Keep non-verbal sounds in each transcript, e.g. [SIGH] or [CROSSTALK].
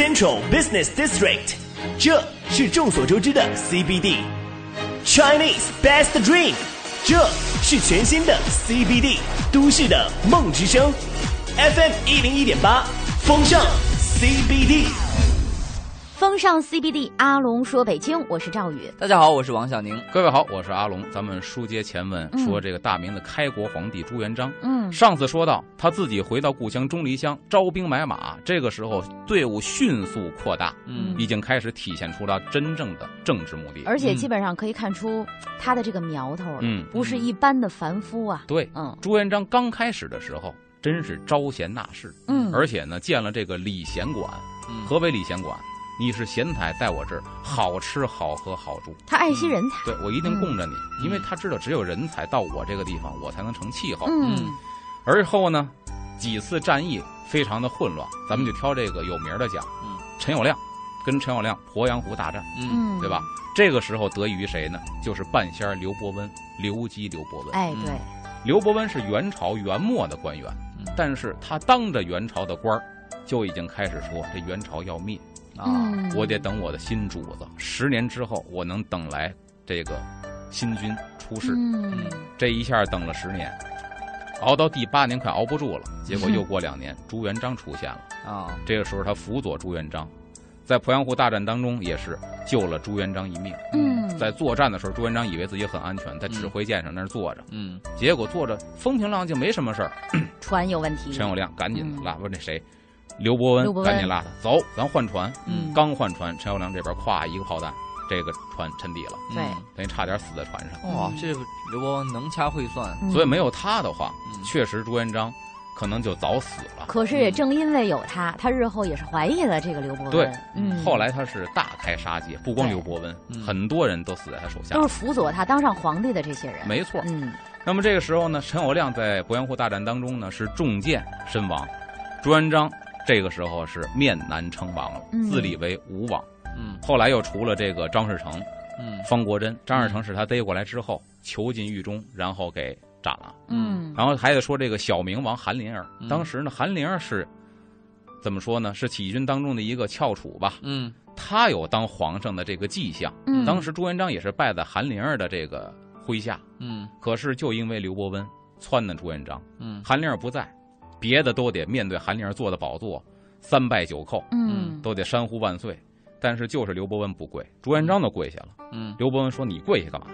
Central Business District，这是众所周知的 CBD。Chinese Best Dream，这是全新的 CBD 都市的梦之声。FM 一零一点八，风尚 CBD。风尚 CBD，阿龙说北京，我是赵宇。大家好，我是王小宁。各位好，我是阿龙。咱们书接前文，说这个大明的开国皇帝朱元璋。嗯，上次说到他自己回到故乡钟离乡，招兵买马。这个时候队伍迅速扩大，嗯已经开始体现出了真正的政治目的。而且基本上可以看出他的这个苗头了，嗯不是一般的凡夫啊。对，嗯朱元璋刚开始的时候，真是招贤纳士，嗯，而且呢，建了这个礼贤馆。嗯河北礼贤馆，你是贤才，在我这儿好吃好喝好住。他爱惜人才。对我一定供着你，嗯因为他知道只有人才到我这个地方，我才能成气候。嗯嗯而后呢，几次战役非常的混乱，咱们就挑这个有名的讲。嗯，陈友谅跟陈友谅鄱阳湖大战，嗯嗯，对吧？？这个时候得益于谁呢？就是半仙刘伯温，刘基刘伯温。哎，嗯对，刘伯温是元朝元末的官员嗯，但是他当着元朝的官儿，就已经开始说这元朝要灭，啊，嗯，我得等我的新主子，十年之后我能等来这个新君出世。嗯，这一下等了十年，熬到第八年快熬不住了，结果又过两年，朱元璋出现了。啊，这个时候他辅佐朱元璋，在鄱阳湖大战当中也是救了朱元璋一命。嗯，在作战的时候，朱元璋以为自己很安全，在指挥舰上那儿坐着，嗯结果坐着风平浪静，没什么事儿。船有问题。陈友谅赶紧嗯拉不是那谁，刘伯温温。赶紧拉他走，咱换船。嗯，刚换船，陈友谅这边咵一个炮弹，这个船沉底了，对。嗯等于差点死在船上。哇，这刘伯温能掐会算，嗯。所以没有他的话，嗯。确实朱元璋可能就早死了。可是也正因为有他，他日后也是怀疑了这个刘伯温。对。嗯，后来他是大开杀戒，不光刘伯温，嗯。很多人都死在他手下。都。是辅佐他当上皇帝的这些人。没错。嗯。那么这个时候呢，陈友谅在鄱阳湖大战当中呢是中箭身亡，朱元璋这个时候是面南称王自立为吴王。嗯。后来又除了这个张士诚、嗯。方国珍，张士诚是他逮过来之后囚禁狱中，然后给斩了。嗯，然后还得说这个小明王韩林儿，嗯。当时呢，韩林儿是怎么说呢？是起义军当中的一个翘楚吧，嗯。他有当皇上的这个迹象。嗯。当时朱元璋也是拜在韩林儿的这个麾下，嗯。可是就因为刘伯温撺掇朱元璋，嗯。韩林儿不在，别的都得面对韩林儿坐的宝座，三拜九叩，嗯都得山呼万岁。但是就是刘伯温不跪，朱元璋都跪下了。嗯刘伯温说：“你跪下干嘛？”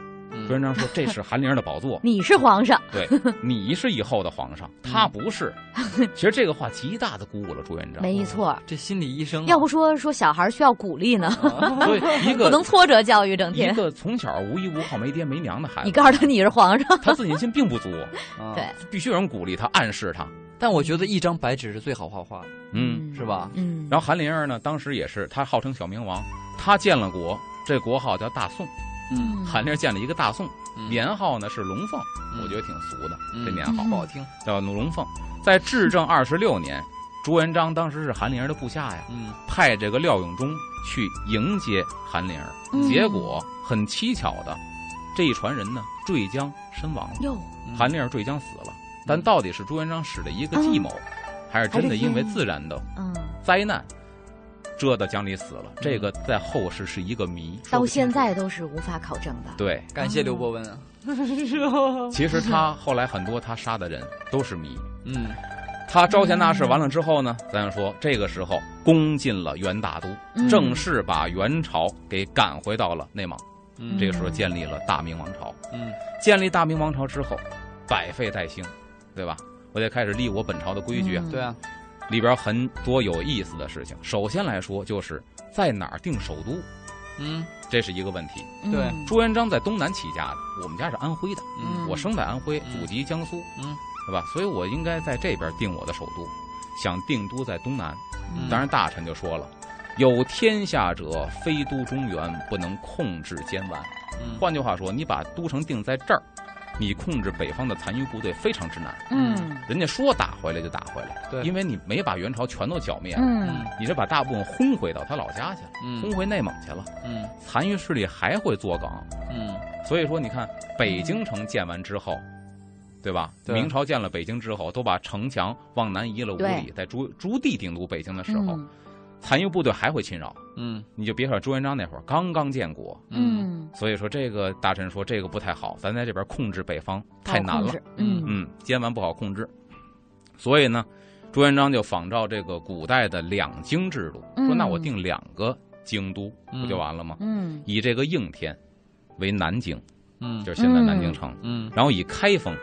朱元璋说：“这是韩玲儿的宝座，[LAUGHS] 你是皇上。对你是以后的皇上，[LAUGHS] 他不是。[LAUGHS] ”其实这个话极大的鼓舞了朱元璋。没错，这心理医生啊，要不说说小孩需要鼓励呢，所以一不能挫折教育整天一。个从小无依无靠、没爹没娘的孩子，你告诉他你是皇上，他自信心并不足，啊对，必须有人鼓励他、暗示他。但我觉得一张白纸是最好画画的，嗯，是吧？嗯，然后韩林儿呢，当时也是他号称小明王，他建了国，这国号叫大宋。嗯。韩林儿建了一个大宋，嗯。年号呢是龙凤，嗯。我觉得挺俗的，嗯。这年号嗯不好听，叫龙凤。在至正二十六年，朱元璋当时是韩林儿的部下呀，嗯。派这个廖永忠去迎接韩林儿，嗯。结果很蹊跷的，这一船人呢坠江身亡了，哟，嗯韩林儿坠江死了。但到底是朱元璋使的一个计谋，还是真的因为自然的嗯，灾难遮到江里死了？这个在后世是一个谜，到现在都是无法考证的。对。感谢刘伯温啊，[LAUGHS] 其实他后来很多他杀的人都是谜。嗯他招贤纳士完了之后呢，咱就说这个时候攻进了元大都，嗯正式把元朝给赶回到了内蒙。嗯这个时候建立了大明王朝。嗯建立大明王朝之后，百废待兴，对吧？我得开始立我本朝的规矩啊。嗯对啊，里边很多有意思的事情。首先来说，就是在哪儿定首都，嗯这是一个问题。对嗯朱元璋在东南起家的，我们家是安徽的，嗯我生在安徽，嗯祖籍江苏，嗯对吧？所以我应该在这边定我的首都，想定都在东南。嗯当然，大臣就说了。有天下者，非都中原，不能控制监玩。嗯换句话说，你把都城定在这儿，你控制北方的残余部队非常之难。嗯。人家说打回来就打回来，对。因为你没把元朝全都剿灭了，嗯。你这把大部分轰回到他老家去了，嗯。轰回内蒙去了，嗯。残余势力还会作梗。嗯。所以说，你看北京城建完之后，对吧？对。明朝建了北京之后，都把城墙往南移了五里，在朱朱棣定都北京的时候，嗯残余部队还会侵扰。嗯。你就别说朱元璋那会儿刚刚建国，嗯，所以说这个大臣说这个不太好，咱在这边控制北方太难了嗯。嗯，监完不好控制，所以呢，朱元璋就仿照这个古代的两京制度，说嗯。那我定两个京都嗯。不就完了吗？嗯。以这个应天为南京，嗯。就是现在南京城，嗯。然后以开封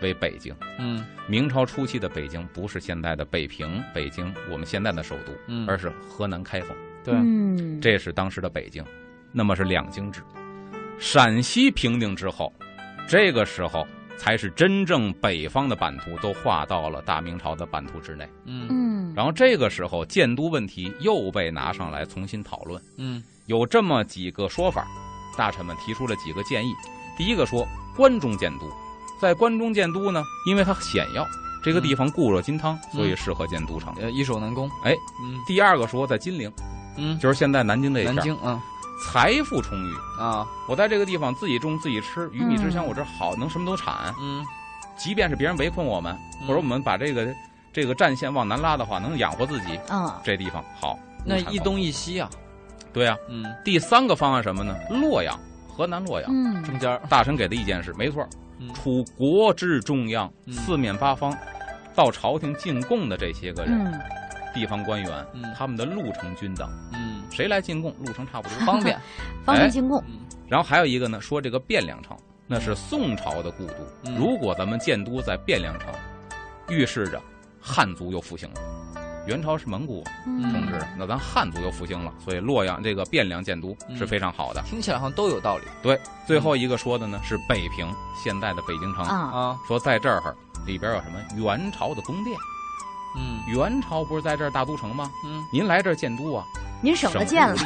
为北京。嗯明朝初期的北京不是现在的北平、北京，我们现在的首都，嗯，而是河南开封，对，嗯，这是当时的北京。那么是两京制。陕西平定之后，这个时候才是真正北方的版图都划到了大明朝的版图之内。嗯嗯，然后这个时候建都问题又被拿上来重新讨论，嗯有这么几个说法，大臣们提出了几个建议。第一个说关中建都，在关中建都呢，因为它险要，这个地方固若金汤，所以适合建都城。呃，易守难攻。哎，嗯第二个说在金陵，嗯，就是现在南京这一片儿，南京啊财富充裕，啊我在这个地方自己种自己吃，鱼米之乡，嗯我这好能什么都产。嗯即便是别人围困我们，嗯或者我们把这个这个战线往南拉的话，能养活自己，嗯这地方好。那一东一西啊，对啊，嗯，第三个方案什么呢？洛阳，河南洛阳。嗯中间大臣给的意见是没错，嗯处国之中央，嗯四面八方，到朝廷进贡的这些个人，嗯地方官员，嗯他们的路程均等，嗯谁来进贡，路程差不多。[LAUGHS] 方便。方便进贡，嗯然后还有一个呢，说这个汴梁城，那是宋朝的故都。嗯如果咱们建都在汴梁城，预示着汉族又复兴了。元朝是蒙古嗯。统治的，那咱汉族又复兴了，所以洛阳这个汴梁建都是非常好的。听起来好像都有道理。对，最后一个说的呢是北平，现在的北京城，啊，啊。说在这儿里边有什么？元朝的宫殿，嗯。元朝不是在这儿大都城吗？嗯。您来这儿建都啊，您省了建了，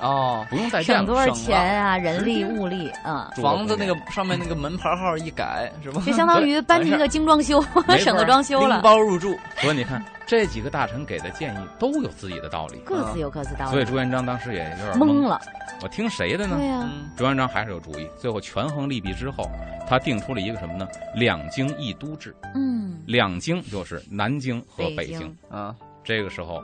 哦，[LAUGHS] 不用再省多少钱啊？人力物力啊，房子那个上面那个门牌号一改是吧？[LAUGHS] 就相当于搬进一个精装修，[LAUGHS] 省得装修了拎了，包入住。所以你看这几个大臣给的建议都有自己的道理，各自有各自道理，所以朱元璋当时也有点懵。了，我听谁的呢？对呀，嗯朱元璋还是有主意，最后权衡利弊之后，他定出了一个什么呢？两京一都制。嗯，两京就是南京和北京。京，啊这个时候，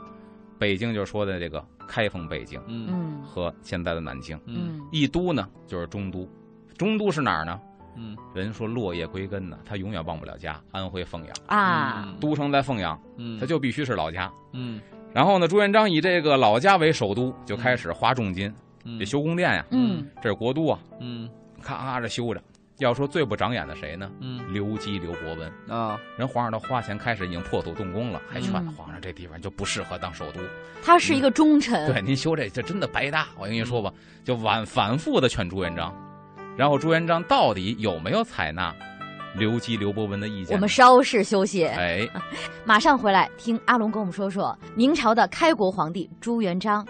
北京就是说的这个开封北京嗯。嗯。和现在的南京。嗯。嗯一都呢就是中都，中都是哪儿呢？嗯。人说落叶归根呢，他永远忘不了家，安徽凤阳，啊，都城在凤阳，嗯，他就必须是老家。嗯。然后呢，朱元璋以这个老家为首都，就开始花重金，嗯。得修宫殿呀，嗯。这是国都啊，嗯。咔咔这修着。要说最不长眼的谁呢？嗯刘基、刘伯温，啊人皇上都花钱开始已经破土动工了，还劝嗯皇上这地方就不适合当首都。他是一个忠臣，对，您修这这真的白搭。我跟您说吧，就反反复的劝朱元璋，然后朱元璋到底有没有采纳刘基、刘伯温的意见？我们稍事休息，哎，[LAUGHS] 马上回来听阿龙跟我们说说明朝的开国皇帝朱元璋。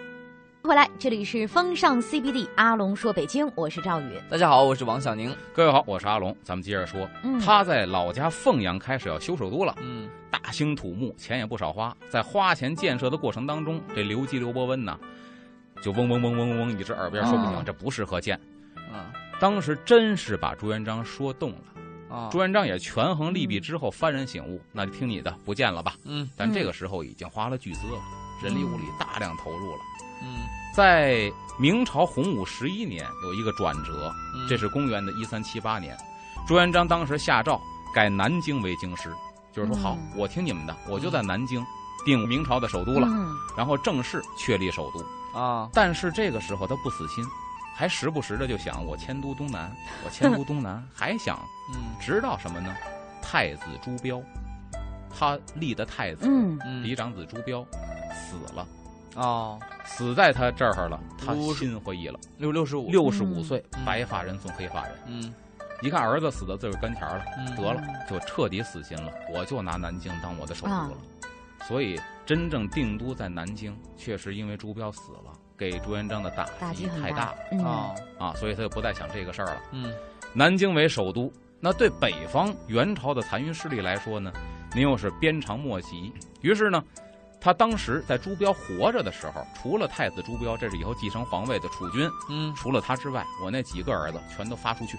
回来，这里是风尚 CBD，阿龙说北京，我是赵宇。大家好，我是王小宁。各位好，我是阿龙，咱们接着说，嗯他在老家凤阳开始要修首都了，嗯大兴土木，钱也不少花。在花钱建设的过程当中，这刘基、刘伯温呢，就嗡嗡嗡嗡嗡嗡，一直耳边说不停，哦这不适合建。啊当时真是把朱元璋说动了，啊朱元璋也权衡利弊之后幡然醒悟，那就听你的，不建了吧。嗯但这个时候已经花了巨资了，人力物力大量投入了。嗯。在明朝洪武十一年有一个转折，嗯。这是公元的一三七八年，朱元璋当时下诏改南京为京师，就是说嗯。好，我听你们的，我就在南京定明朝的首都了，嗯。然后正式确立首都。啊。但是这个时候他不死心，还时不时的就想我迁都东南，[LAUGHS] 我迁都东南，还想嗯。直到什么呢？太子朱标，他立的太子嗯。嗯。嫡长子朱标死了，哦死在他这儿了，他心灰意冷，六六十五六十五岁嗯，白发人送黑发人，嗯一看儿子死在自个儿跟前了，嗯得了，就彻底死心了，我就拿南京当我的首都啊了。所以真正定都在南京，确实因为朱标死了，给朱元璋的打击太大了啊啊，所以他就不再想这个事儿了。嗯南京为首都，那对北方元朝的残余势力来说呢，您又是鞭长莫及。于是呢，他当时在朱标活着的时候，除了太子朱标，这是以后继承皇位的储君，嗯。除了他之外，我那几个儿子全都发出去，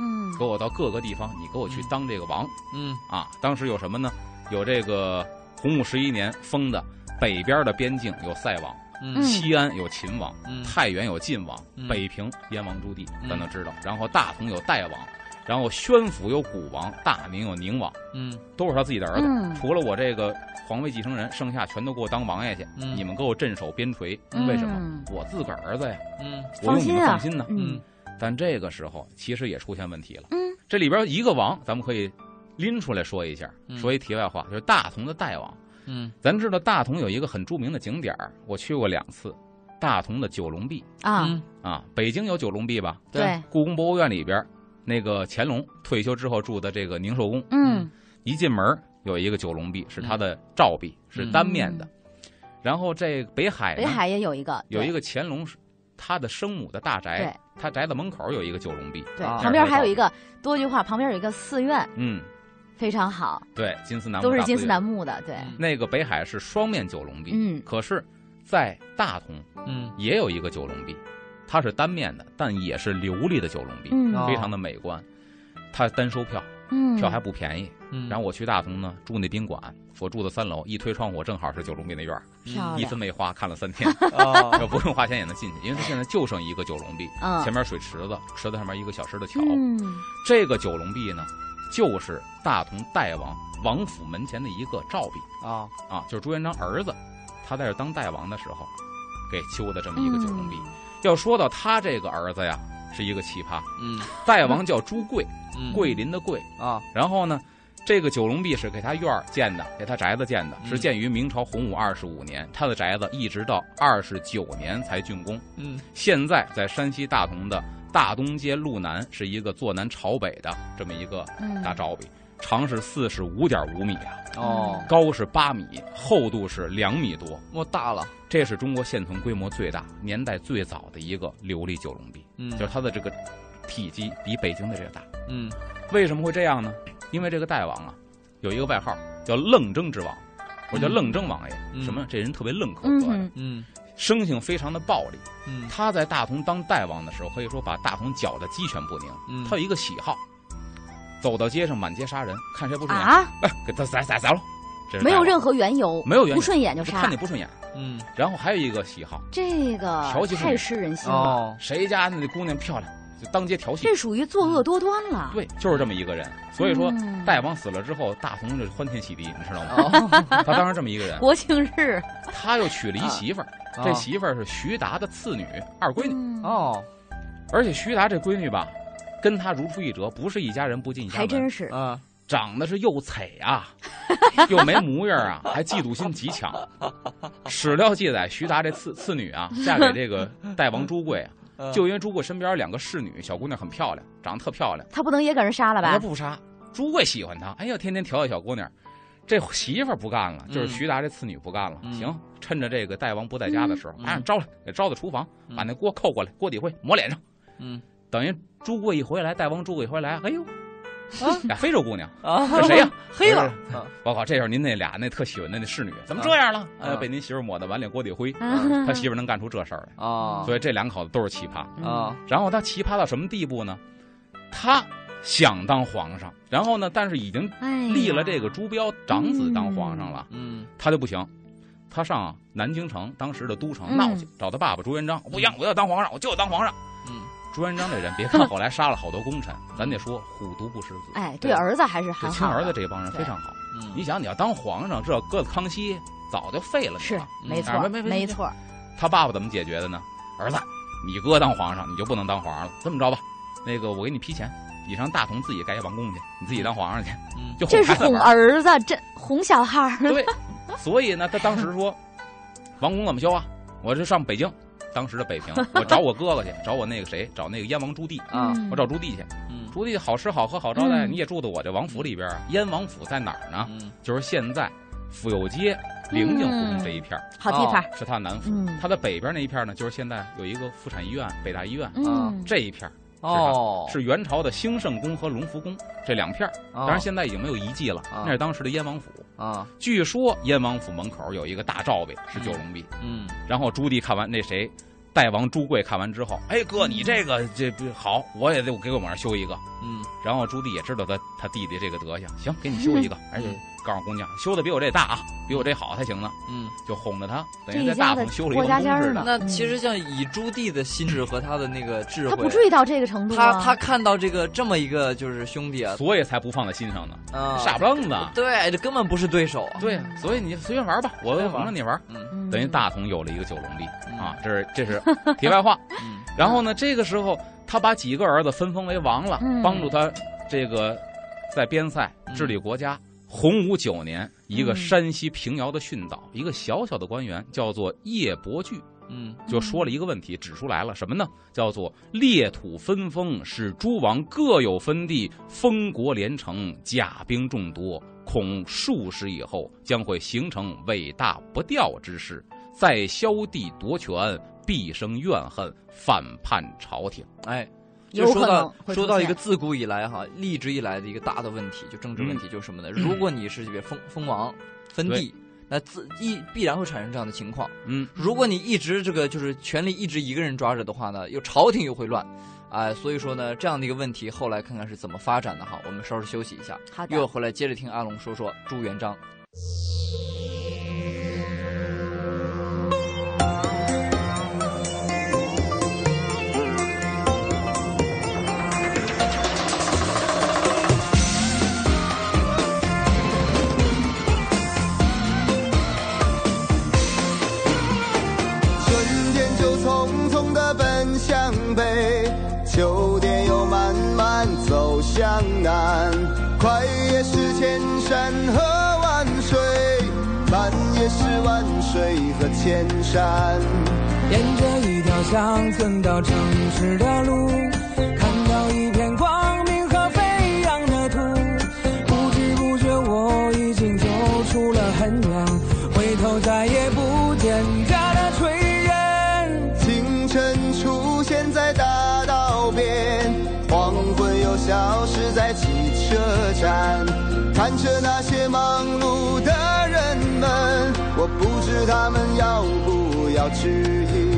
嗯。给我到各个地方，你给我去当这个王。嗯。啊！当时有什么呢？有这个洪武十一年封的北边的边境有塞王，嗯。西安有秦王，嗯。太原有晋王，嗯。北平燕王朱棣，嗯。咱都知道。然后大同有代王，然后宣府有古王，大宁有宁王，嗯。都是他自己的儿子。嗯。除了我这个皇位继承人，剩下全都给我当王爷去。嗯你们给我镇守边陲，嗯为什么？我自个儿儿子呀，嗯我用你们放心啊放心呢。嗯但这个时候其实也出现问题了。嗯这里边一个王，咱们可以拎出来说一下，嗯说一题外话，就是大同的代王。嗯咱知道大同有一个很著名的景点儿我去过两次，大同的九龙壁啊，嗯啊。北京有九龙壁吧？对，故宫博物院里边，那个乾隆退休之后住的这个宁寿宫，嗯一进门有一个九龙壁，是它的照壁，是单面的。然后这北海北海也有一个，有一个个乾隆他的生母的大宅，他宅子门口有一个九龙壁。啊对旁边还有一个多句话，旁边有一个寺院，嗯，非常好，对，金丝楠木都是金丝楠木的，对，那个北海是双面九龙壁，嗯。可是，在大同嗯。也有一个九龙壁，它是单面的，但也是琉璃的九龙壁，非常的美观。它单收票，嗯，票还不便宜。嗯，然后我去大同呢，住那宾馆，我住的三楼，一推窗户正好是九龙壁那院儿，一分没花，看了三天，[LAUGHS] 哦。要不用花钱也能进去，因为它现在就剩一个九龙壁，嗯。前面水池子，池子上面一个小石的桥。嗯。这个九龙壁呢，就是大同代王王府门前的一个照壁。啊啊，就是朱元璋儿子，他在这当代王的时候，给修的这么一个九龙壁。嗯。要说到他这个儿子呀，是一个奇葩。嗯。代王叫朱贵，嗯。桂林的桂。啊然后呢，这个九龙壁是给他院儿建的，给他宅子建的，嗯是建于明朝洪武二十五年。他的宅子一直到二十九年才竣工。嗯现在在山西大同的大东街路南，是一个坐南朝北的这么一个嗯大照壁，长是四十五点五米啊，哦，高是八米，厚度是两米多。我大了，这是中国现存规模最大、年代最早的一个琉璃九龙壁，嗯就是它的这个体积比北京的这个大。嗯为什么会这样呢？因为这个大王啊，有一个外号叫愣征之王，我叫愣征王爷。嗯什么？这人特别愣口子，嗯嗯生性非常的暴力。嗯他在大同当大王的时候，可以说把大同搅得鸡犬不宁。嗯他有一个喜好，走到街上满街杀人，看谁不顺眼，啊，哎给他宰宰宰了。没有任何缘由，没有缘由不顺眼就杀看你，不顺眼。嗯然后还有一个喜好，这个太调戏妇女吃人心了，哦谁家那姑娘漂亮，就当街调戏这。属于作恶多端了。对，就是这么一个人。所以说，嗯代王死了之后，大同就欢天喜地，你知道吗？哦他当时这么一个人，国庆日，他又娶了一媳妇儿，这媳妇儿是徐达的次女，二闺女。嗯哦而且徐达这闺女吧，跟他如出一辙，不是一家人不进一家门，还真是，啊长得是又惨啊，[LAUGHS] 又没模样啊，还嫉妒心极强。史料记载，徐达这次次女啊，嫁给这个代王朱贵啊，嗯就因为朱贵身边两个侍女，小姑娘很漂亮，长得特漂亮。他不能也给人杀了吧？他不杀，朱贵喜欢他，哎呀，天天调戏小姑娘。这媳妇儿不干了，就是嗯徐达这次女不干了。嗯行，趁着这个大王不在家的时候，嗯马上招来，给招到厨房，嗯把那锅扣过来，锅底灰抹脸上。嗯等于朱贵一回来，大王朱贵一回来，哎呦，[LAUGHS] 俩非洲姑娘，啊这谁呀？[LAUGHS] 黑了我靠，这是您那俩那特喜欢的那侍女，怎么这样了？呃，被您媳妇抹的满脸锅底灰，嗯他媳妇能干出这事儿来，啊所以这两口子都是奇葩。嗯啊然后他奇葩到什么地步呢？他想当皇上，然后呢，但是已经立了这个朱标长子当皇上了，嗯他就不行。他上南京城当时的都城嗯闹去，找他爸爸朱元璋，不行，我要当皇上，我就要当皇上。嗯朱元璋这人，别看后来杀了好多功臣，咱得说虎毒不食子。哎，对儿子还是对亲很好的，儿子这帮人非常好。嗯你想，你要当皇上，这搁在康熙早就废了你是。没错啊没没没没错，他爸爸怎么解决的呢？儿子，你哥当皇上，你就不能当皇上了。这么着吧，那个我给你批钱，你上大同自己盖一王宫去，你自己当皇上去，嗯就这是哄儿子，这哄小孩儿。对，所以呢，他当时说，王宫怎么修啊？我就上北京，当时的北平，[LAUGHS] 我找我哥哥去，找我那个谁，找那个燕王朱棣，啊嗯。我找朱棣去。嗯。朱棣好吃好喝好招待，嗯。你也住到我这王府里边啊。燕王府在哪儿呢？嗯。就是现在府右街灵境胡同这一片儿，好地方，是他南府。嗯。它的北边那一片呢，就是现在有一个妇产医院，北大医院，啊，这一片儿哦是元朝的兴圣宫和隆福宫这两片儿。当然现在已经没有遗迹了，啊那是当时的燕王府。啊据说燕王府门口有一个大罩杯是九龙壁，嗯然后朱棣看完那谁。代王朱贵看完之后，哎哥，你这个这好，我也得给我往上修一个。嗯然后朱棣也知道他他弟弟这个德行，[LAUGHS] 行，给你修一个，[LAUGHS] 而且告诉姑娘修的比我这大啊，比我这好才行呢，嗯，就哄着他，等于在大同修了一个宫似的家家儿呢。那其实像以朱棣的心智和他的那个智慧，他不至于到这个程度啊。他他看到这个这么一个就是兄弟啊，所以才不放在心上呢，啊，傻不愣的。对，这根本不是对手啊。对，所以你随便玩吧，我玩哄着你玩。等于大同有了一个九龙壁嗯啊，这是这是题外话。[LAUGHS] 嗯然后呢，这个时候他把几个儿子分封为王了，嗯帮助他这个在边塞治理国家。洪武九年，一个嗯山西平遥的训导，一个小小的官员叫做叶伯巨，嗯就说了一个问题，指出来了什么呢？叫做裂土分封，使诸王各有分地，封国连城，甲兵众多，恐数十以后将会形成伟大不掉之势，再削地夺权，必生怨恨，反叛朝廷。哎。就说到说到一个自古以来哈，历直以来的一个大的问题，就政治问题，就是什么呢？如果你是这个封封王分地，那自一必然会产生这样的情况。嗯，如果你一直这个就是权力一直一个人抓着的话呢，又朝廷又会乱，哎、所以说呢，这样的一个问题，后来看看是怎么发展的哈。我们稍事休息一下，好的一会儿回来接着听阿龙说说朱元璋。走向南。快也是千山和万水，慢也是万水和千山。沿着一条乡村到城市的路，看到一片光明和飞扬的土，不知不觉我已经走出了很远，回头再也看着那些忙碌的人们，我不知他们要不要指引。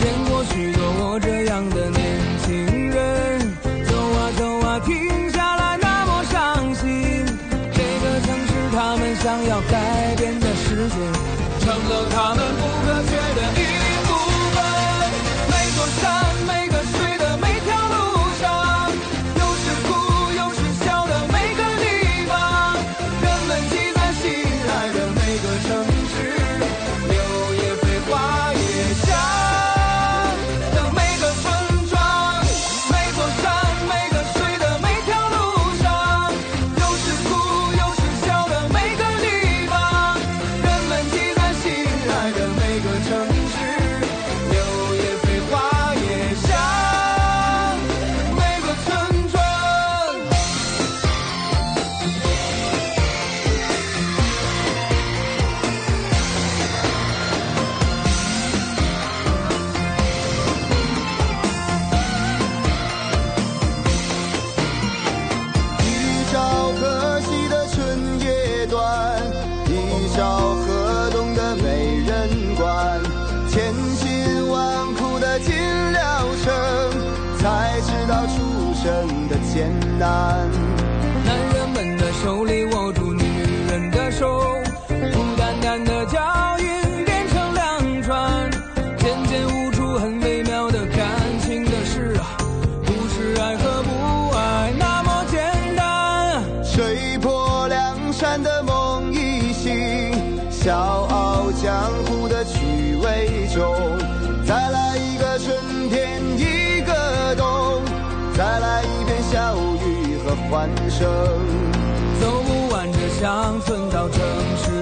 见过许多我这样的年轻人，走啊走啊，停下来那么伤心。这个城市他们想要改变的世界，成了他们欢声。走不完这乡村到城市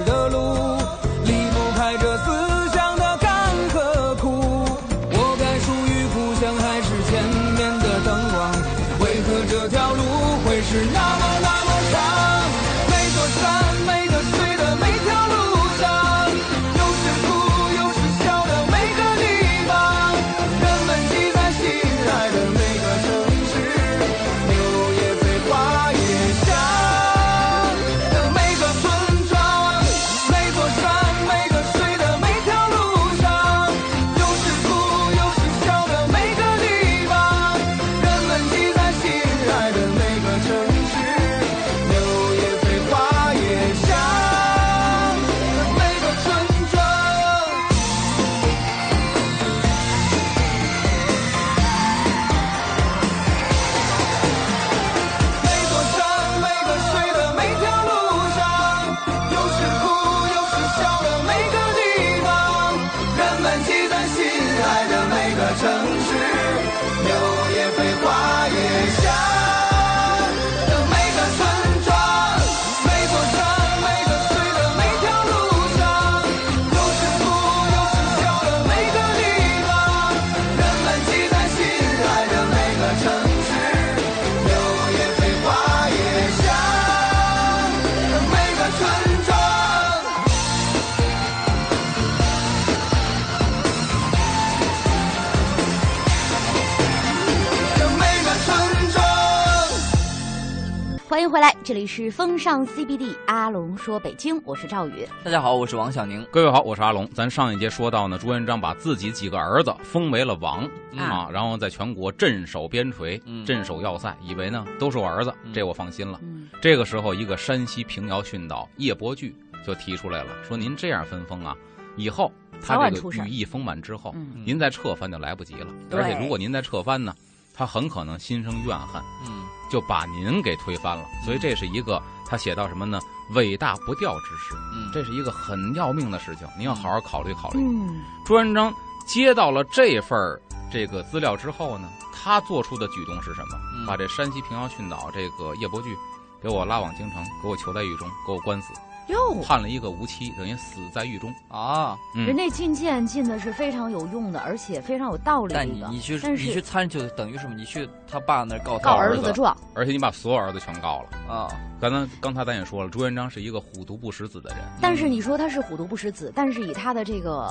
这里是风尚 CBD，阿龙说北京，我是赵宇。大家好，我是王小宁。各位好，我是阿龙。咱上一节说到呢，朱元璋把自己几个儿子封为了王、嗯啊，然后在全国镇守边陲、嗯镇守要塞，以为呢都是我儿子，嗯这我放心了。嗯这个时候，一个山西平遥训导叶伯巨就提出来了，说您这样分封啊，以后他这个羽翼丰满之后，嗯您再撤藩就来不及了。而且如果您再撤藩呢，他很可能心生怨恨，嗯就把您给推翻了。所以这是一个他写到什么呢？伟大不掉之事，嗯，这是一个很要命的事情，您要好好考虑考虑。嗯朱元璋接到了这份儿这个资料之后呢，他做出的举动是什么？嗯把这山西平遥训导这个叶伯巨给我拉往京城，给我囚在狱中，给我关死，哟，判了一个无期，等于死在狱中。啊，嗯人家进谏进的是非常有用的，而且非常有道理的但。你你去但你去参就等于什么？你去他爸那告他告儿子的状，而且你把所有儿子全告了。啊，刚才刚才咱也说了，朱元璋是一个虎毒不食子的人。但是你说他是虎毒不食子，但是以他的这个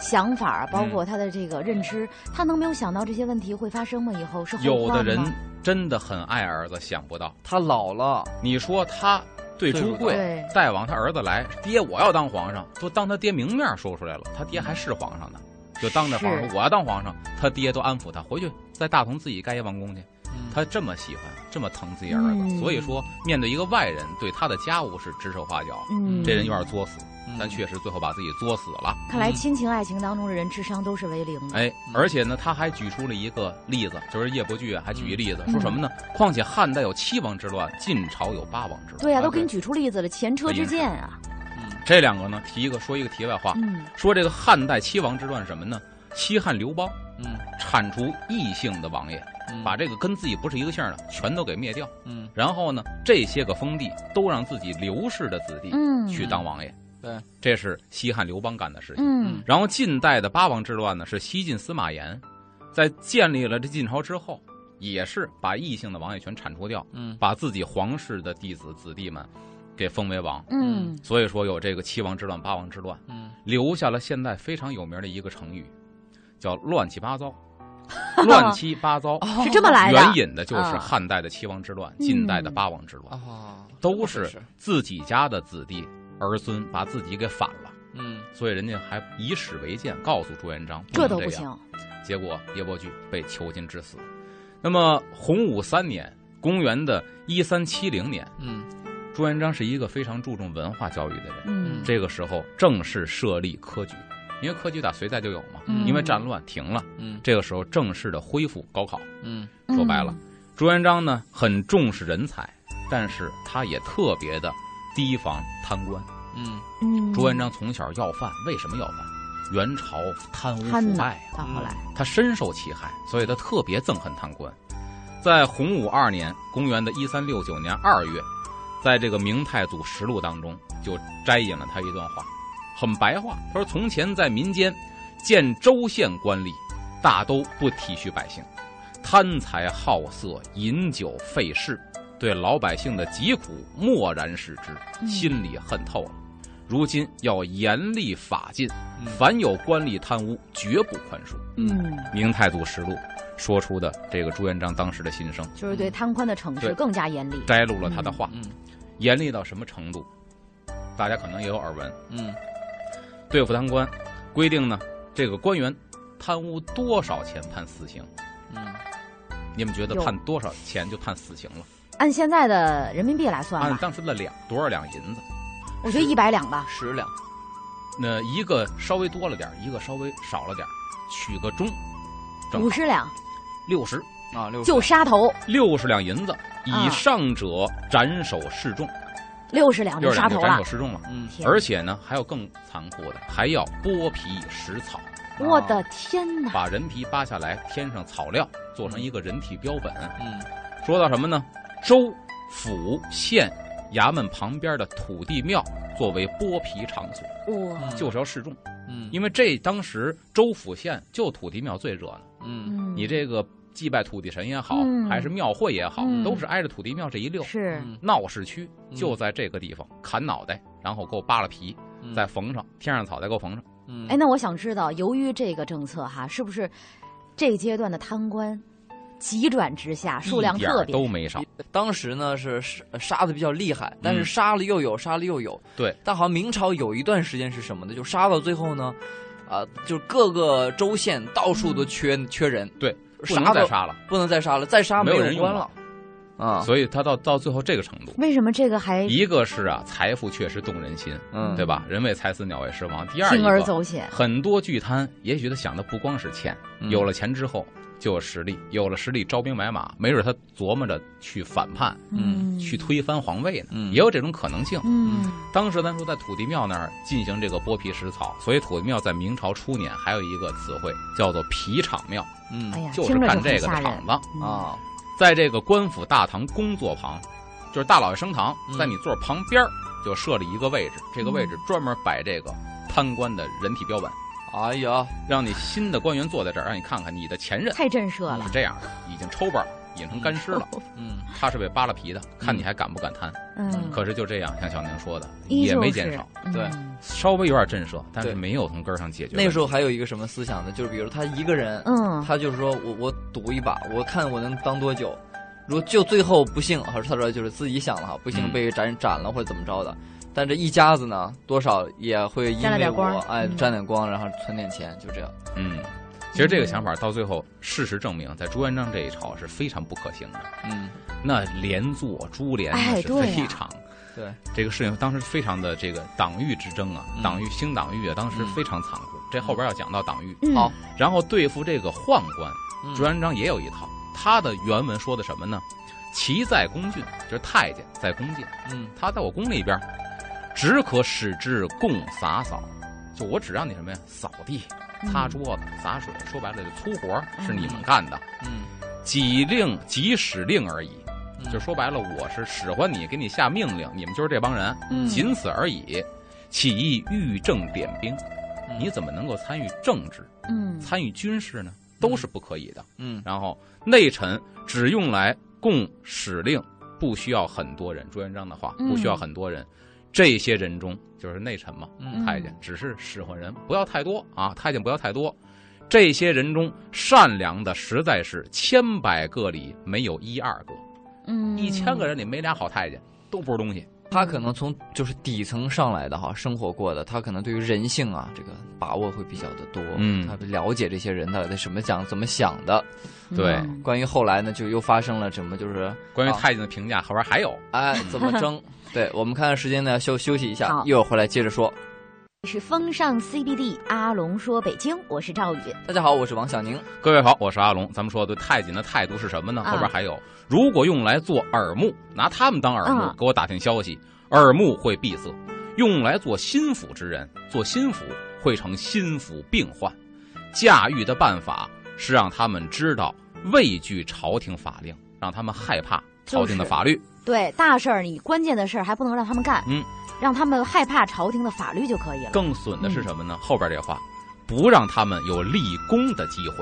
想法，包嗯括他的这个认知，他能没有想到这些问题会发生吗？以后是有的人真的很爱儿子，想不到。他老了，你说他对朱贵对带往他儿子来，爹我要当皇上，都当他爹明面说出来了，他爹还是皇上呢，就当着皇上是我要当皇上，他爹都安抚他，回去在大同自己盖一王宫去。嗯他这么喜欢，这么疼自己儿子，嗯所以说面对一个外人对他的家务是指手画脚，嗯，这人有点作死，嗯但确实最后把自己作死了。看来嗯亲情爱情当中的人智商都是为零的。哎，嗯而且呢，他还举出了一个例子，就是叶伯巨啊，还举一例子，嗯说什么呢？况且汉代有七王之乱，晋朝有八王之乱。对呀、啊都给你举出例子了，前车之鉴啊。嗯这两个呢，提一个说一个题外话，嗯说这个汉代七王之乱什么呢？西汉刘邦嗯铲除异姓的王爷，嗯，把这个跟自己不是一个姓的全都给灭掉，嗯。然后呢，这些个封地都让自己刘氏的子弟嗯。去当王爷。对，这是西汉刘邦干的事情。嗯。然后晋代的八王之乱呢，是西晋司马炎，在建立了这晋朝之后，也是把异姓的王爷全铲除掉，嗯。把自己皇室的弟子子弟们给封为王。嗯。所以说有这个七王之乱、八王之乱，嗯。留下了现在非常有名的一个成语，叫乱七八糟。[LAUGHS] 乱七八糟，是这么来的。援引的就是啊汉代的七王之乱，晋代的八王之乱，啊，都是是。自己家的子弟儿孙把自己给反了，嗯。所以人家还以史为鉴，告诉朱元璋这都不能样行。结果叶伯巨被囚禁致死。那么洪武三年，公元的一三七零年，嗯。朱元璋是一个非常注重文化教育的人。嗯。这个时候正式设立科举，因为科举打隋代就有嘛，嗯因为战乱停了，嗯这个时候正式的恢复高考。嗯说白了，朱元璋呢很重视人才，但是他也特别的提防贪官。嗯嗯，朱元璋从小要饭，为什么要饭？元朝贪污腐败呀、到后来，他深受其害，所以他特别憎恨贪官。在洪武二年，公元的一三六九年二月，在这个《明太祖实录》当中就摘引了他一段话，很白话。他说：“从前在民间见州县官吏，大都不体恤百姓，贪财好色，饮酒费事，对老百姓的疾苦漠然视之，嗯心里恨透了。如今要严厉法禁，嗯凡有官吏贪污，绝不宽恕。”嗯，《明太祖实录》说出的这个朱元璋当时的心声，就是对贪官的惩治更加严厉。摘录了他的话，嗯严厉到什么程度？大家可能也有耳闻。嗯对付贪官，规定呢，这个官员贪污多少钱判死刑？嗯你们觉得判多少钱就判死刑了？按现在的人民币来算按，当时的两多少两银子？我觉得一百两吧。十两那一个稍微多了点，一个稍微少了点，取个中，五十两六十啊六十就杀头，六十两银子，啊以上者斩首示众，六十两六就杀头了斩首。示众了。嗯而且呢，还有更残酷的，还要剥皮食草。我的天哪！把人皮扒下来，添上草料，做成一个人体标本。嗯说到什么呢？州、府、县、衙门旁边的土地庙作为剥皮场所，哇，就是要示众。嗯因为这当时州府县就土地庙最热闹，嗯嗯，你这个祭拜土地神也好，嗯还是庙会也好，嗯都是挨着土地庙这一溜。是嗯闹市区嗯就在这个地方，砍脑袋，然后给我扒了皮，嗯再缝上，添上草，再给我缝上。嗯哎，那我想知道，由于这个政策哈，是不是这阶段的贪官急转直下，数量特别都没少。当时呢是杀杀的比较厉害，但是嗯杀了又有，杀了又有。对，但好像明朝有一段时间是什么呢？就杀到最后呢，啊、就各个州县到处都缺、缺人，对，不能再杀了，不能再杀了，再杀没有人用了啊。所以他到到最后这个程度。为什么这个还一个是啊，财富确实动人心，嗯对吧？人为财死，鸟为食亡。第二一铤而个，走险？很多巨贪，也许他想的不光是钱，嗯有了钱之后就有实力，有了实力招兵买马，没准他琢磨着去反叛，嗯去推翻皇位呢，嗯也有这种可能性。嗯当时咱说在土地庙那儿进行这个剥皮食草，所以土地庙在明朝初年还有一个词汇叫做皮场庙，嗯哎呀，就是干这个的场子。嗯啊，在这个官府大堂工作旁，就是大老爷升堂，嗯在你座旁边就设立一个位置，这个位置专门摆这个贪官的人体标本，哎呀，让你新的官员坐在这儿，让你看看你的前任太震慑了是。这样的，已经抽巴了，已经成干尸了。[LAUGHS] 嗯他是被扒了皮的，看你还敢不敢贪。嗯，可是就这样，像小宁说的，也没减少，对嗯稍微有点震慑，但是没有从根儿上解决。那时候还有一个什么思想呢？就是比如他一个人，嗯，他就是说我我赌一把，我看我能当多久。如果就最后不幸，还是他说就是自己想了哈，不幸嗯被斩斩了或者怎么着的，但这一家子呢，多少也会因为沾点光我哎嗯沾点光，然后存点钱，就这样。嗯，其实这个想法到最后，事实证明，在朱元璋这一朝是非常不可行的。嗯，那连坐株连是非常。对，这个事情当时非常的这个党域之争啊，嗯党域兴党域啊，当时嗯非常残酷。这后边要讲到党域，嗯好，然后对付这个宦官，嗯朱元璋也有一套。他的原文说的什么呢？其在宫郡，就是太监在宫禁，嗯他在我宫里边，只可使之共洒扫，就我只让你什么呀，扫地、擦桌子、洒水，说白了，就粗活是你们干的，嗯己令即使令而已。嗯就说白了，我是使唤你，给你下命令，你们就是这帮人，嗯仅此而已。起义御政点兵，嗯你怎么能够参与政治、嗯参与军事呢？都是不可以的。嗯然后内臣只用来供使令，不需要很多人。朱元璋的话，嗯不需要很多人。这些人中就是内臣嘛，嗯太监只是使唤人，不要太多啊，太监不要太多。这些人中善良的实在是千百个里没有一二个，嗯，一千个人里没俩好太监，都不是东西。他可能从就是底层上来的哈，生活过的，他可能对于人性啊这个把握会比较的多，嗯他了解这些人到底什么想怎么想的。对嗯关于后来呢，就又发生了什么，就是啊关于太监的评价，后边还有。哎怎么争。[LAUGHS] 对我们看看时间呢，休休息一下，一会儿回来接着说。是风尚 CBD，阿龙说北京，我是赵宇。大家好，我是王小宁。各位好，我是阿龙。咱们说对太监的态度是什么呢？啊后边还有，如果用来做耳目，拿他们当耳目啊，给我打听消息，耳目会闭塞；用来做心腹之人，做心腹会成心腹病患。驾驭的办法是让他们知道畏惧朝廷法令，让他们害怕朝廷的法律。对大事儿，你关键的事儿还不能让他们干，嗯，让他们害怕朝廷的法律就可以了。更损的是什么呢？后边这话，不让他们有立功的机会，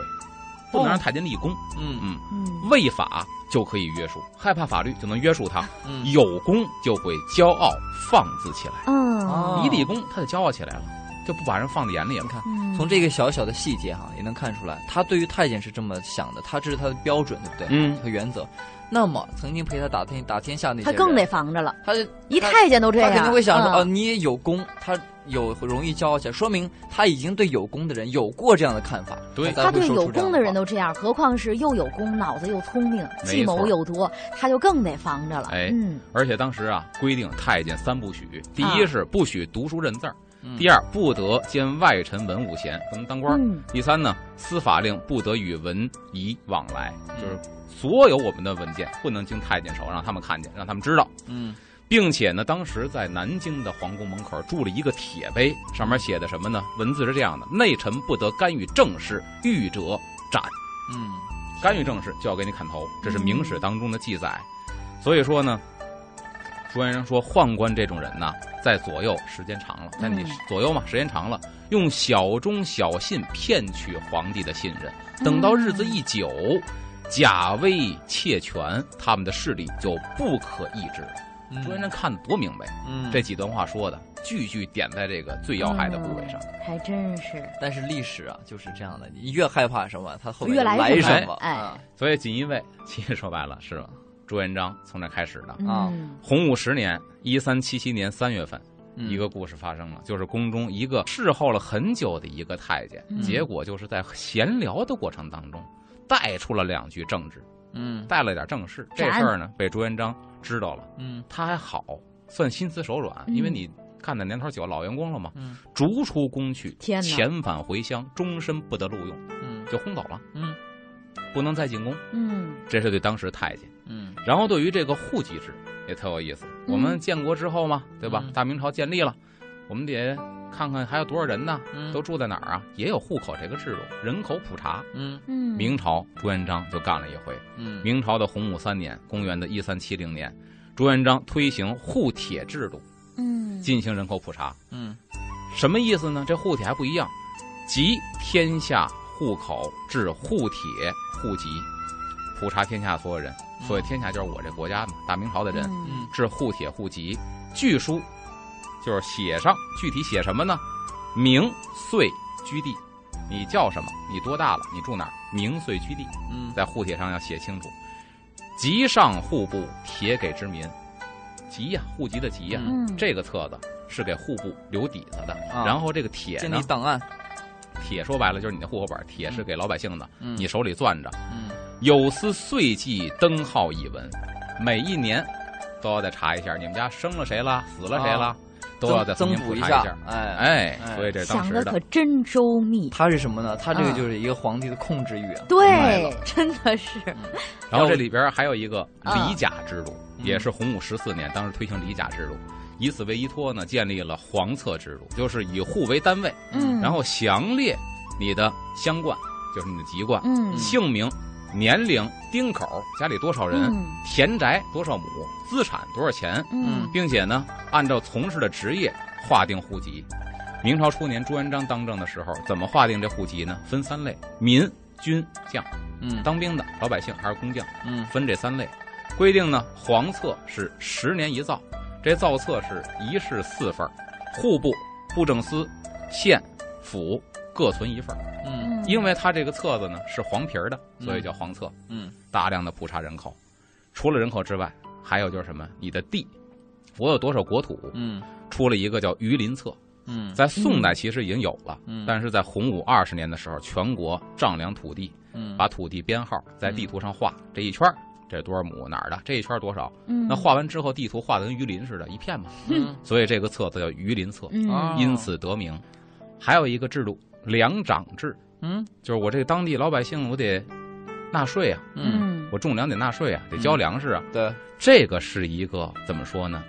不能让太监立功。嗯嗯。嗯，违法就可以约束，害怕法律就能约束他；嗯有功就会骄傲放肆起来。嗯，哦一立功，他就骄傲起来了，就不把人放在眼里了你。看，嗯从这个小小的细节哈，也能看出来，他对于太监是这么想的，他这是他的标准，对不对？嗯和原则。那么曾经陪他打天打天下那些人，他更得防着了。他他一太监都这样，他肯定会想说，嗯哦，你也有功，他有容易骄傲起来，说明他已经对有功的人有过这样的看法。对才他对有功的人都这样，何况是又有功、脑子又聪明、计谋错又多，他就更得防着了。哎嗯，而且当时啊，规定太监三不许：第啊一是不许读书认字儿；嗯第二，不得兼外臣文武衔，不能当官；嗯第三呢，司法令不得与文仪往来，嗯就是所有我们的文件不能经太监手，让他们看见，让他们知道。嗯并且呢，当时在南京的皇宫门口筑了一个铁碑，上面写的什么呢？文字是这样的：内臣不得干预政事，遇者斩。嗯干预政事就要给你砍头，这是明史当中的记载。所以说呢，朱元璋说宦官这种人呢，在左右时间长了，在你嗯左右嘛，时间长了，用小忠小信骗取皇帝的信任，等到日子一久，假威窃权，他们的势力就不可抑制了。嗯朱元璋看得多明白，嗯这几段话说的句句点在这个最要害的部位上。嗯还真是。但是历史啊就是这样的，你越害怕什么，他后面越来什么，哎啊所以锦衣卫其实说白了是朱元璋从这开始的。啊。嗯洪武十年（一三七七年三月份），嗯。一个故事发生了，就是宫中一个侍候了很久的一个太监，嗯。结果就是在闲聊的过程当中，带出了两句政治，嗯。带了点正事。这事儿呢，被朱元璋知道了，嗯。他还好，算心慈手软，嗯因为你干的年头久，老员工了嘛，嗯逐出宫去，天哪。遣返回乡，终身不得录用，嗯。就轰走了，嗯不能再进宫。嗯这是对当时太监。嗯然后对于这个户籍制也特有意思。我们建国之后嘛，对吧？嗯大明朝建立了，我们得看看还有多少人呢？嗯都住在哪儿啊？也有户口这个制度，人口普查。嗯嗯，明朝朱元璋就干了一回。嗯明朝的洪武三年，公元的一三七零年，朱元璋推行户帖制度，嗯进行人口普查。嗯什么意思呢？这户帖还不一样，集天下户口至户铁户籍，普查天下所有人。所谓天下就是我这国家嘛，大明朝的人。嗯嗯至户铁户籍，据书就是写上具体写什么呢？名岁居地，你叫什么？你多大了？你住哪儿？名岁居地，嗯在户帖上要写清楚。籍上户部帖给之民，籍呀、户籍的籍呀、嗯这个册子是给户部留底子的。啊然后这个帖呢建立，档案，帖说白了就是你的户口本，铁是给老百姓的，嗯你手里攥着。嗯有司岁记登号一文，每一年都要再查一下你们家生了谁了，死了谁了，啊都要再增补下普查下。，哎哎，哎所以这当时的想的可真周密。他是什么呢？他这个嗯就是一个皇帝的控制欲对，真的是，然后这里边还有一个嗯礼甲制度，嗯也是洪武十四年，当时推行礼甲制度，以此为依托呢，建立了皇册制度，就是以户为单位，嗯，然后详列你的乡冠，就是你的籍贯、嗯姓名、年龄、丁口，家里多少人，嗯田宅多少亩，资产多少钱，嗯并且呢，按照从事的职业划定户籍。明朝初年，朱元璋当政的时候，怎么划定这户籍呢？分三类：民、军、将。嗯当兵的老百姓还是工匠，嗯分这三类。规定呢，黄册是十年一造，这造册是一式四份儿户部、布政司、县、府各存一份儿嗯因为它这个册子呢是黄皮儿的，所以嗯。叫黄册。嗯。大量的普查人口，除了人口之外，还有就是什么？你的地，我有多少国土？嗯。出了一个叫榆林册，嗯。在宋代其实已经有了，嗯。但是在洪武二十年的时候，全国丈量土地，嗯。把土地编号在地图上画，这一圈儿这多少亩哪儿的，这一圈多少？嗯，那画完之后，地图画的跟鱼鳞似的，一片嘛，嗯所以这个册子叫鱼鳞册，因此得名。还有一个制度，粮长制，嗯就是我这个当地老百姓，我得纳税啊，嗯嗯我种粮得纳税啊，得交粮食啊。对这个是一个怎么说呢？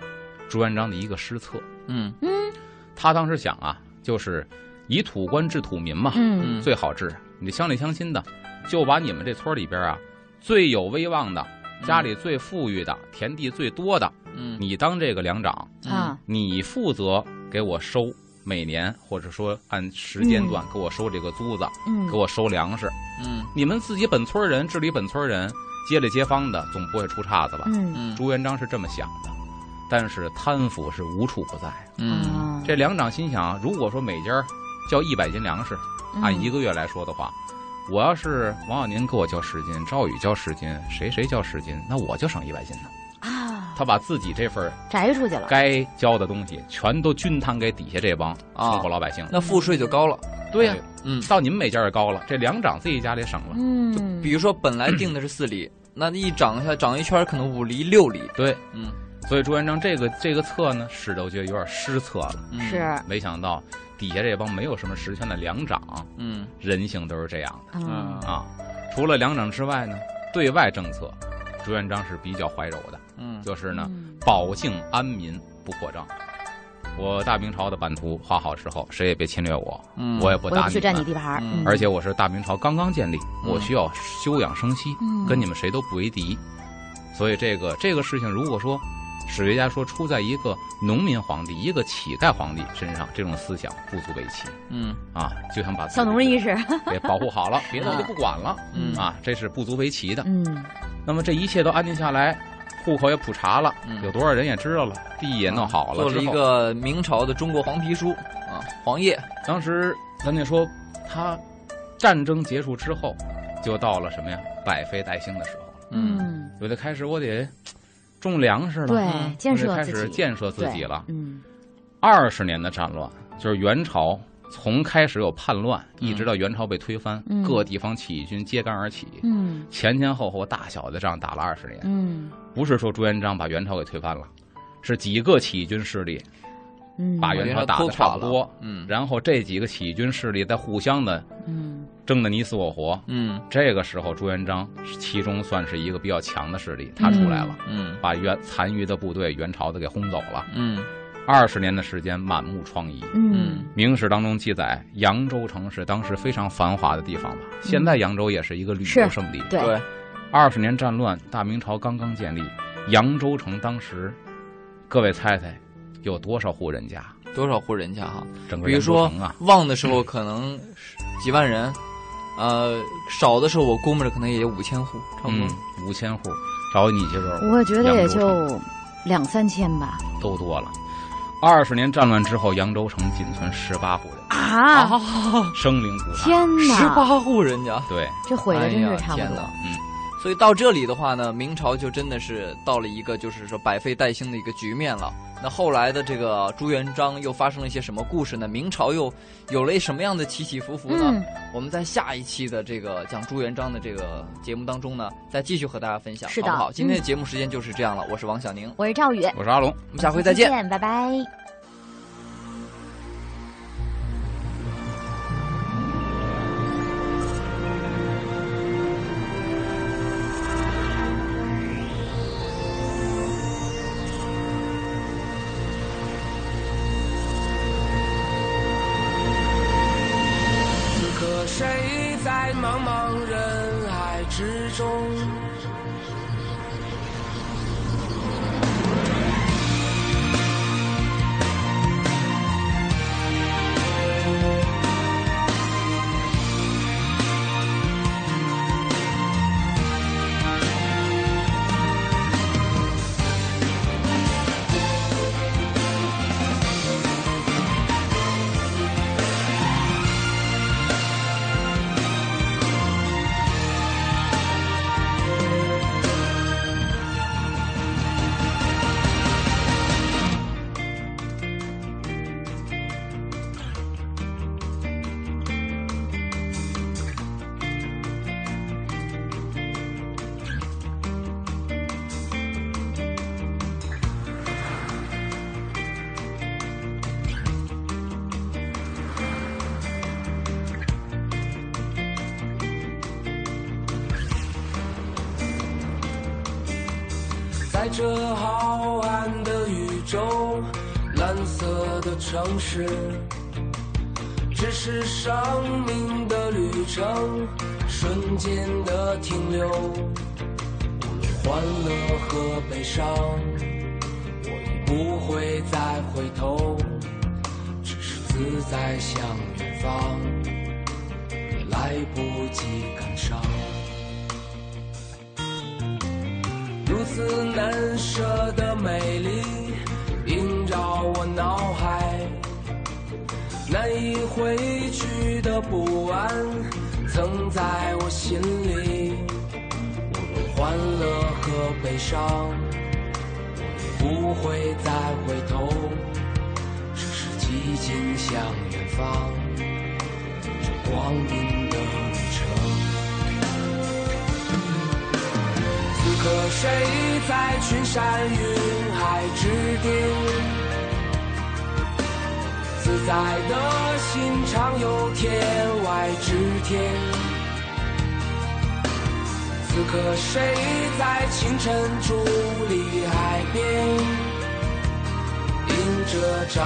朱元璋的一个失策。嗯他当时想啊，就是以土官治土民嘛，嗯最好治。你乡里乡亲的，就把你们这村里边啊最有威望的、家里最富裕的、田地最多的，嗯。你当这个粮长，啊。你负责给我收每年或者说按时间段给我收这个租子，嗯。给我收粮食。嗯。你们自己本村人治理本村人，街里街坊的总不会出岔子吧？嗯。嗯。朱元璋是这么想的，但是贪腐是无处不在。嗯。啊。这粮长心想，如果说每家交一百斤粮食，嗯。按一个月来说的话，我要是王小宁给我交十斤，赵宇交十斤，谁谁交十斤，那我就省一百斤呢。啊他把自己这份摘出去了，该交的东西全都均摊给底下这帮啊生活老百姓。那赋税就高了。对呀、嗯，到你们每家也高了，这两长自己家里省了。嗯，比如说本来定的是四厘，[CLEARS THROAT] 那一长下长一圈可能五厘六厘。对，嗯所以朱元璋这个这个策呢，使得我觉得有点失策了。嗯是没想到底下这帮没有什么实权的两长，嗯人性都是这样的。嗯啊，除了两长之外呢，对外政策，朱元璋是比较怀柔的，嗯就是呢，嗯保境安民，不扩张。我大明朝的版图画好之后，谁也别侵略我，嗯我也不我也不去占你打你们。地盘，嗯嗯而且我是大明朝刚刚建立，我需要休养生息，嗯跟你们谁都不为敌。所以这个这个事情，如果说史学家说出在一个农民皇帝、一个乞丐皇帝身上，这种思想不足为奇嗯啊，就想把小农人意识，给 [LAUGHS] 保护好了，别的我就不管了嗯啊，这是不足为奇的。嗯那么这一切都安定下来，户口也普查了，嗯有多少人也知道了，地也弄好了做了一，个明朝的中国黄皮书啊，黄页。当时咱得说，他战争结束之后，就到了什么呀？百废待兴的时候了。嗯，有的开始我得种粮食了，对开始建设自己了。嗯。二十年的战乱，就是元朝从开始有叛乱，嗯。一直到元朝被推翻，嗯。各地方起义军揭竿而起，嗯。前前后后大小的仗打了二十年。嗯。不是说朱元璋把元朝给推翻了，是几个起义军势力嗯，把元朝打的差不多，嗯然后这几个起义军势力在互相的嗯争得你死我活。嗯这个时候，朱元璋其中算是一个比较强的势力，他出来了，嗯把元残余的部队元朝的给轰走了。嗯二十年的时间，满目疮痍。嗯明史当中记载，扬州城是当时非常繁华的地方吧？现在扬州也是一个旅游是胜地。对对，二十年战乱，大明朝刚刚建立，扬州城当时，各位猜猜，有多少户人家？多少户人家哈？整个扬州比如说城啊，旺的时候可能几万人，呃，少的时候我估摸着可能也有五千户，差不多嗯。，五千户，找你这个我觉得也就两三千吧。都多了。二十年战乱之后，扬州城仅存十八户人，啊！[LAUGHS] 生灵涂炭。天十哪，八户人家，对，这毁的真是差不多。嗯，所以到这里的话呢，明朝就真的是到了一个就是说百废待兴的一个局面了。那后来的这个朱元璋又发生了一些什么故事呢？明朝又有了什么样的起起伏伏呢？嗯，我们在下一期的这个讲朱元璋的这个节目当中呢，再继续和大家分享，是的好不好？今天的嗯节目时间就是这样了，我是王小宁，我是赵宇，我是阿龙。我们下回再见。拜拜。色的城市，只是生命的旅程，瞬间的停留。无论欢乐和悲伤，我已不会再回头，只是自在向远方，来不及感伤。如此难舍的美丽，脑海。难以挥去的不安，曾在我心里。无论欢乐和悲伤，我不会再回头，只是寂静向远方，这光阴的旅程。此刻谁在群山云海之巅？自在的心常有天外之天。此刻谁在清晨伫立海边，迎着朝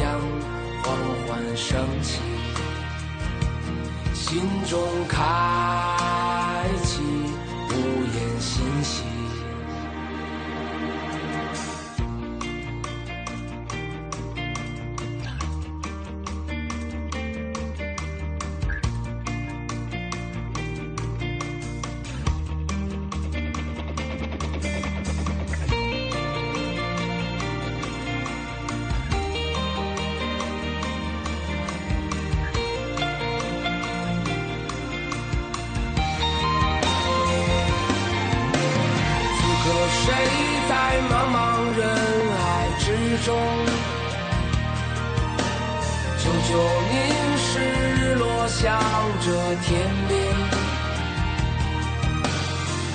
阳缓缓升起，心中开就凝视日落，向着天边，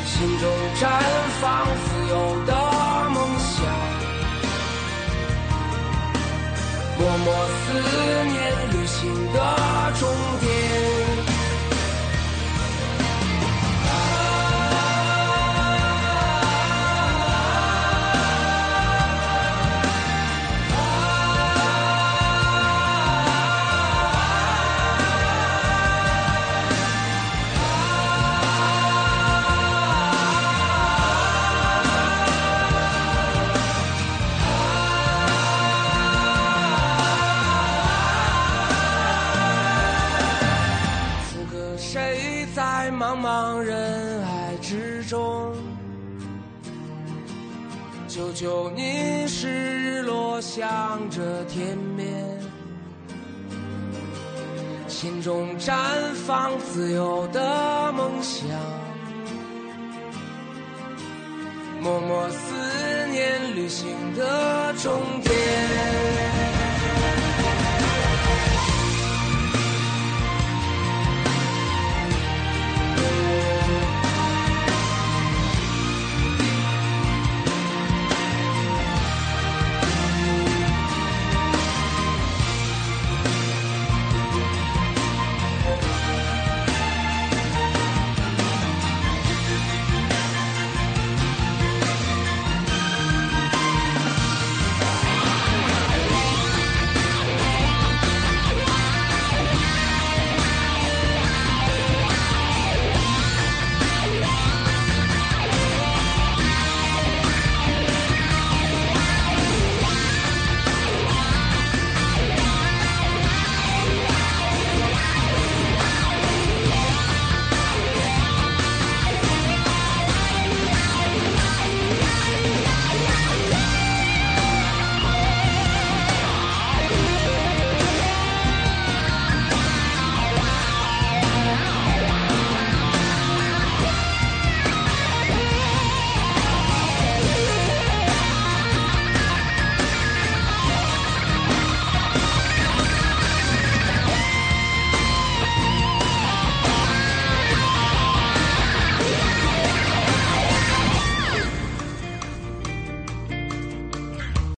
心中绽放自由的梦想，默默思念旅行的终点。就凝视日落，向着天边，心中绽放自由的梦想，默默思念旅行的终点。